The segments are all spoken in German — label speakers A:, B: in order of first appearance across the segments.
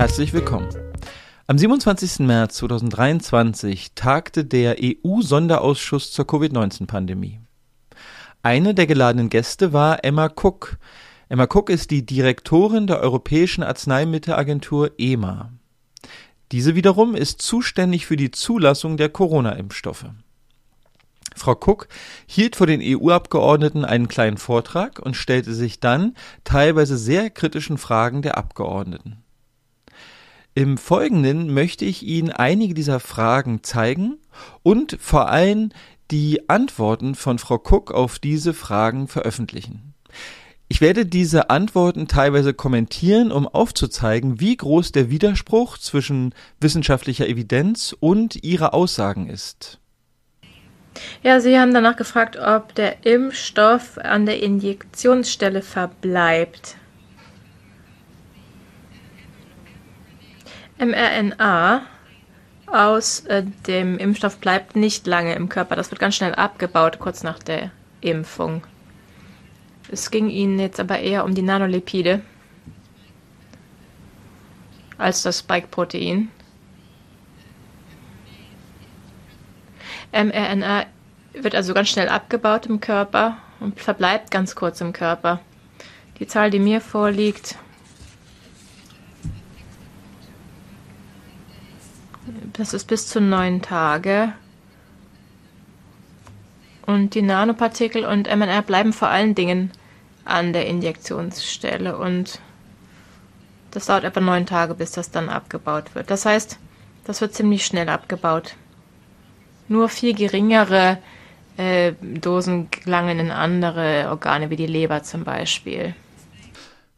A: Herzlich willkommen. Am 27. März 2023 tagte der EU-Sonderausschuss zur Covid-19-Pandemie. Eine der geladenen Gäste war Emma Cook. Emma Cook ist die Direktorin der Europäischen Arzneimittelagentur EMA. Diese wiederum ist zuständig für die Zulassung der Corona-Impfstoffe. Frau Cook hielt vor den EU-Abgeordneten einen kleinen Vortrag und stellte sich dann teilweise sehr kritischen Fragen der Abgeordneten. Im Folgenden möchte ich Ihnen einige dieser Fragen zeigen und vor allem die Antworten von Frau Cook auf diese Fragen veröffentlichen. Ich werde diese Antworten teilweise kommentieren, um aufzuzeigen, wie groß der Widerspruch zwischen wissenschaftlicher Evidenz und ihrer Aussagen ist.
B: Ja, Sie haben danach gefragt, ob der Impfstoff an der Injektionsstelle verbleibt. mRNA aus äh, dem Impfstoff bleibt nicht lange im Körper. Das wird ganz schnell abgebaut, kurz nach der Impfung. Es ging ihnen jetzt aber eher um die Nanolipide als das Spike-Protein. mRNA wird also ganz schnell abgebaut im Körper und verbleibt ganz kurz im Körper. Die Zahl, die mir vorliegt, das ist bis zu neun Tage. Und die Nanopartikel und mRNA bleiben vor allen Dingen an der Injektionsstelle und das dauert etwa neun Tage, bis das dann abgebaut wird. Das heißt, das wird ziemlich schnell abgebaut. Nur viel geringere äh, Dosen gelangen in andere Organe, wie die Leber zum Beispiel.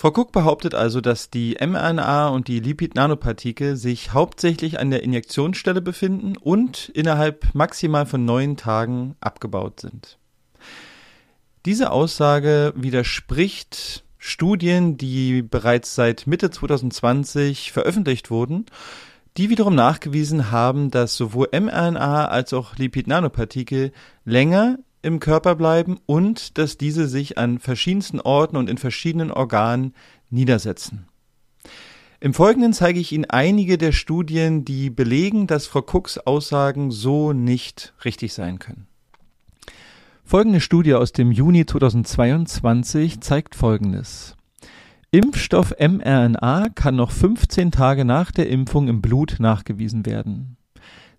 A: Frau Cook behauptet also, dass die mRNA und die Lipid-Nanopartikel sich hauptsächlich an der Injektionsstelle befinden und innerhalb maximal von neun Tagen abgebaut sind. Diese Aussage widerspricht Studien, die bereits seit Mitte 2020 veröffentlicht wurden, die wiederum nachgewiesen haben, dass sowohl mRNA als auch Lipid-Nanopartikel länger im Körper bleiben und dass diese sich an verschiedensten Orten und in verschiedenen Organen niedersetzen. Im Folgenden zeige ich Ihnen einige der Studien, die belegen, dass Frau Cooks Aussagen so nicht richtig sein können. Folgende Studie aus dem Juni 2022 zeigt Folgendes. Impfstoff mRNA kann noch 15 Tage nach der Impfung im Blut nachgewiesen werden.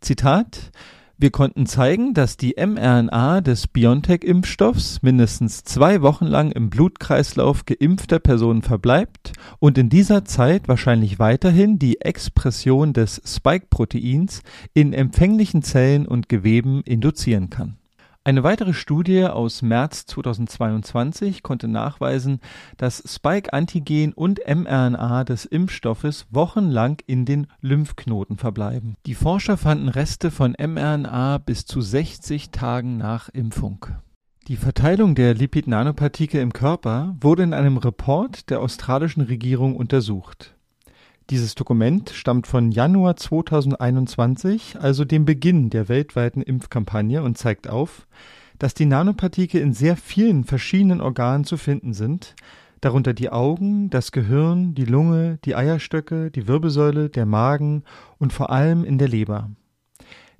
A: Zitat wir konnten zeigen, dass die mRNA des BioNTech-Impfstoffs mindestens zwei Wochen lang im Blutkreislauf geimpfter Personen verbleibt und in dieser Zeit wahrscheinlich weiterhin die Expression des Spike-Proteins in empfänglichen Zellen und Geweben induzieren kann eine weitere Studie aus März 2022 konnte nachweisen, dass Spike-Antigen und mRNA des Impfstoffes wochenlang in den Lymphknoten verbleiben. Die Forscher fanden Reste von mRNA bis zu 60 Tagen nach Impfung. Die Verteilung der Lipid-Nanopartikel im Körper wurde in einem Report der australischen Regierung untersucht dieses Dokument stammt von Januar 2021, also dem Beginn der weltweiten Impfkampagne und zeigt auf, dass die Nanopartikel in sehr vielen verschiedenen Organen zu finden sind, darunter die Augen, das Gehirn, die Lunge, die Eierstöcke, die Wirbelsäule, der Magen und vor allem in der Leber.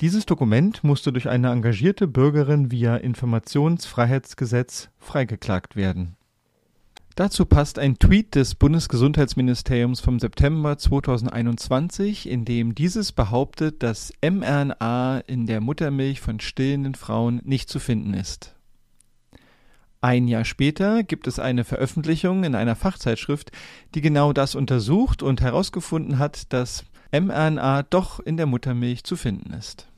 A: Dieses Dokument musste durch eine engagierte Bürgerin via Informationsfreiheitsgesetz freigeklagt werden Dazu passt ein Tweet des Bundesgesundheitsministeriums vom September 2021, in dem dieses behauptet, dass mRNA in der Muttermilch von stillenden Frauen nicht zu finden ist. Ein Jahr später gibt es eine Veröffentlichung in einer Fachzeitschrift, die genau das untersucht und herausgefunden hat, dass mRNA doch in der Muttermilch zu finden ist.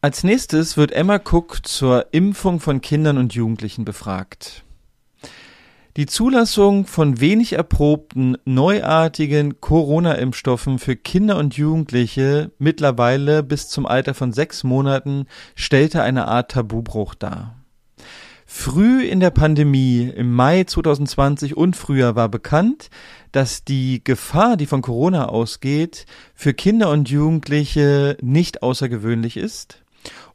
A: Als nächstes wird Emma Cook zur Impfung von Kindern und Jugendlichen befragt. Die Zulassung von wenig erprobten, neuartigen Corona-Impfstoffen für Kinder und Jugendliche mittlerweile bis zum Alter von sechs Monaten stellte eine Art Tabubruch dar. Früh in der Pandemie, im Mai 2020 und früher war bekannt, dass die Gefahr, die von Corona ausgeht, für Kinder und Jugendliche nicht außergewöhnlich ist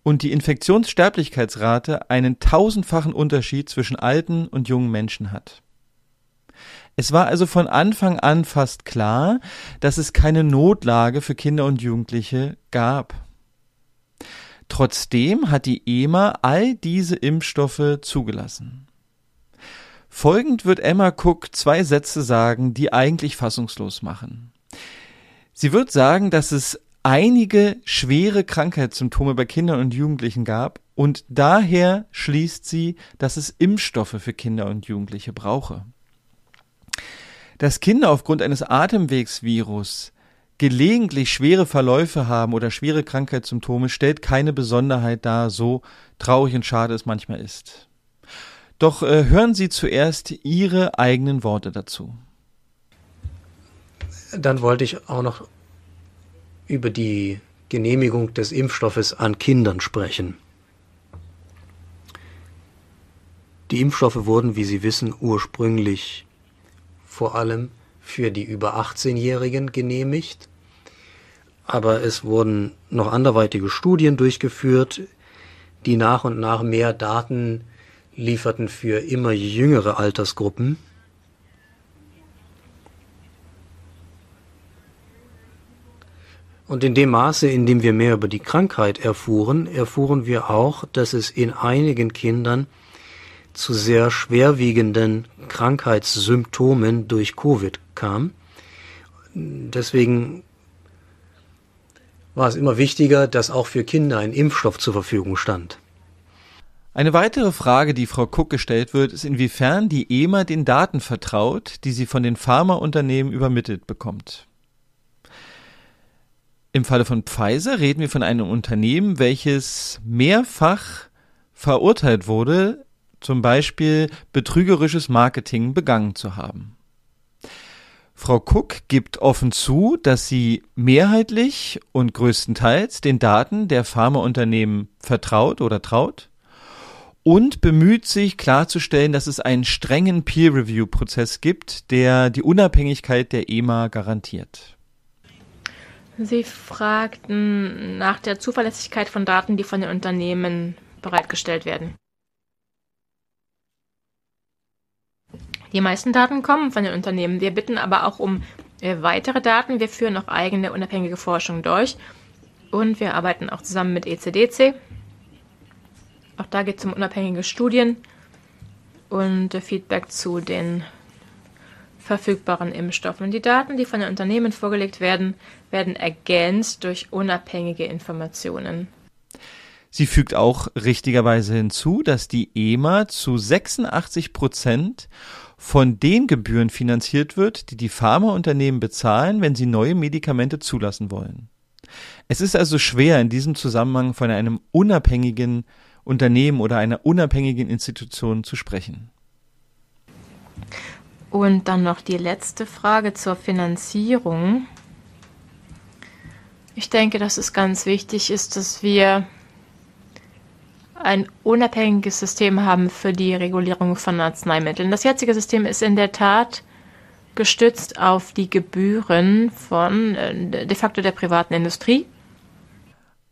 A: und die Infektionssterblichkeitsrate einen tausendfachen Unterschied zwischen alten und jungen Menschen hat. Es war also von Anfang an fast klar, dass es keine Notlage für Kinder und Jugendliche gab. Trotzdem hat die EMA all diese Impfstoffe zugelassen. Folgend wird Emma Cook zwei Sätze sagen, die eigentlich fassungslos machen. Sie wird sagen, dass es einige schwere Krankheitssymptome bei Kindern und Jugendlichen gab und daher schließt sie, dass es Impfstoffe für Kinder und Jugendliche brauche. Dass Kinder aufgrund eines Atemwegsvirus gelegentlich schwere Verläufe haben oder schwere Krankheitssymptome, stellt keine Besonderheit dar, so traurig und schade es manchmal ist. Doch äh, hören Sie zuerst Ihre eigenen Worte dazu.
C: Dann wollte ich auch noch über die Genehmigung des Impfstoffes an Kindern sprechen. Die Impfstoffe wurden, wie Sie wissen, ursprünglich vor allem für die über 18-Jährigen genehmigt. Aber es wurden noch anderweitige Studien durchgeführt, die nach und nach mehr Daten lieferten für immer jüngere Altersgruppen. Und in dem Maße, in dem wir mehr über die Krankheit erfuhren, erfuhren wir auch, dass es in einigen Kindern zu sehr schwerwiegenden Krankheitssymptomen durch Covid kam. Deswegen war es immer wichtiger, dass auch für Kinder ein Impfstoff zur Verfügung stand.
A: Eine weitere Frage, die Frau Cook gestellt wird, ist, inwiefern die EMA den Daten vertraut, die sie von den Pharmaunternehmen übermittelt bekommt. Im Falle von Pfizer reden wir von einem Unternehmen, welches mehrfach verurteilt wurde, zum Beispiel betrügerisches Marketing begangen zu haben. Frau Cook gibt offen zu, dass sie mehrheitlich und größtenteils den Daten der Pharmaunternehmen vertraut oder traut und bemüht sich klarzustellen, dass es einen strengen Peer-Review-Prozess gibt, der die Unabhängigkeit der EMA garantiert.
B: Sie fragten nach der Zuverlässigkeit von Daten, die von den Unternehmen bereitgestellt werden. Die meisten Daten kommen von den Unternehmen. Wir bitten aber auch um äh, weitere Daten. Wir führen auch eigene unabhängige Forschung durch. Und wir arbeiten auch zusammen mit ECDC. Auch da geht es um unabhängige Studien und äh, Feedback zu den verfügbaren Impfstoffen. die Daten, die von den Unternehmen vorgelegt werden, werden ergänzt durch unabhängige Informationen.
A: Sie fügt auch richtigerweise hinzu, dass die EMA zu 86 Prozent von den Gebühren finanziert wird, die die Pharmaunternehmen bezahlen, wenn sie neue Medikamente zulassen wollen. Es ist also schwer, in diesem Zusammenhang von einem unabhängigen Unternehmen oder einer unabhängigen Institution zu sprechen.
B: Und dann noch die letzte Frage zur Finanzierung. Ich denke, dass es ganz wichtig ist, dass wir ein unabhängiges System haben für die Regulierung von Arzneimitteln. Das jetzige System ist in der Tat gestützt auf die Gebühren von äh, de facto der privaten Industrie.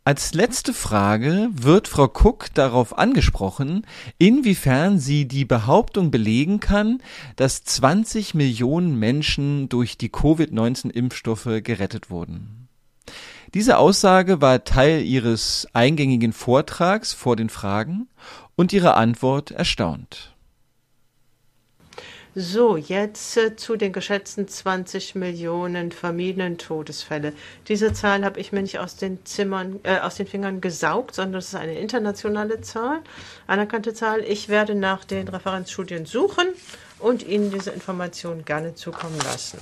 A: Als letzte Frage wird Frau Cook darauf angesprochen, inwiefern sie die Behauptung belegen kann, dass 20 Millionen Menschen durch die Covid-19-Impfstoffe gerettet wurden. Diese Aussage war Teil ihres eingängigen Vortrags vor den Fragen und ihre Antwort erstaunt.
D: So, jetzt äh, zu den geschätzten 20 Millionen Familientodesfälle. Diese Zahl habe ich mir nicht aus den Zimmern, äh, aus den Fingern gesaugt, sondern das ist eine internationale Zahl, anerkannte Zahl. Ich werde nach den Referenzstudien suchen und Ihnen diese Informationen gerne zukommen lassen.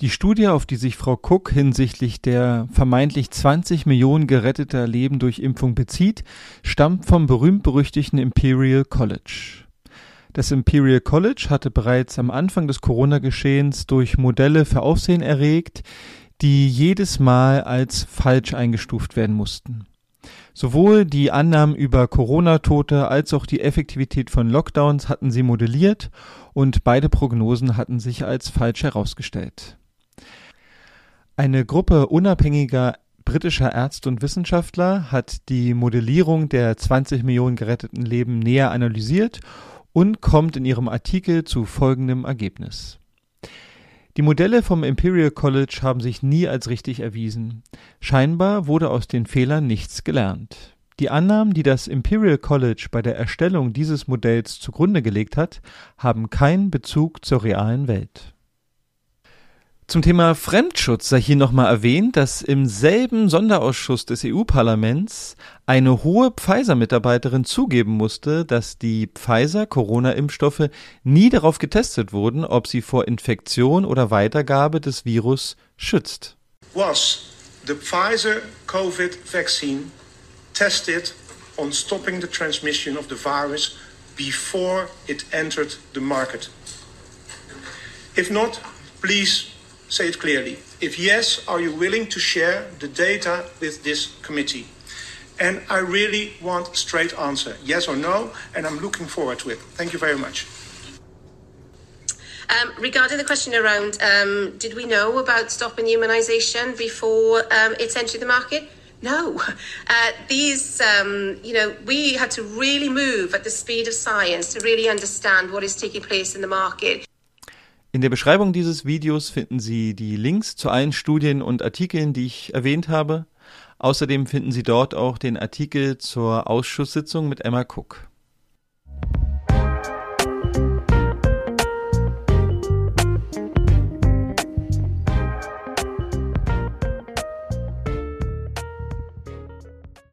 A: Die Studie, auf die sich Frau Cook hinsichtlich der vermeintlich 20 Millionen geretteter Leben durch Impfung bezieht, stammt vom berühmt-berüchtigten Imperial College. Das Imperial College hatte bereits am Anfang des Corona-Geschehens durch Modelle für Aufsehen erregt, die jedes Mal als falsch eingestuft werden mussten. Sowohl die Annahmen über Corona-Tote als auch die Effektivität von Lockdowns hatten sie modelliert und beide Prognosen hatten sich als falsch herausgestellt. Eine Gruppe unabhängiger britischer Ärzte und Wissenschaftler hat die Modellierung der 20 Millionen geretteten Leben näher analysiert und kommt in ihrem Artikel zu folgendem Ergebnis. Die Modelle vom Imperial College haben sich nie als richtig erwiesen. Scheinbar wurde aus den Fehlern nichts gelernt. Die Annahmen, die das Imperial College bei der Erstellung dieses Modells zugrunde gelegt hat, haben keinen Bezug zur realen Welt. Zum Thema Fremdschutz sei hier nochmal erwähnt, dass im selben Sonderausschuss des EU-Parlaments eine hohe Pfizer-Mitarbeiterin zugeben musste, dass die Pfizer-Corona-Impfstoffe nie darauf getestet wurden, ob sie vor Infektion oder Weitergabe des Virus schützt.
E: Was the Pfizer COVID vaccine tested on stopping the transmission of the virus before it entered the market? If not, please say it clearly. If yes, are you willing to share the data with this committee? And I really want a straight answer, yes or no, and I'm looking forward to it. Thank you very much.
F: Um, regarding the question around, um, did we know about stopping immunisation before um, entered the market? No. Uh, these, um, you know, we had to really move at the speed of science to really understand what is taking place in the market.
A: In der Beschreibung dieses Videos finden Sie die Links zu allen Studien und Artikeln, die ich erwähnt habe. Außerdem finden Sie dort auch den Artikel zur Ausschusssitzung mit Emma Cook.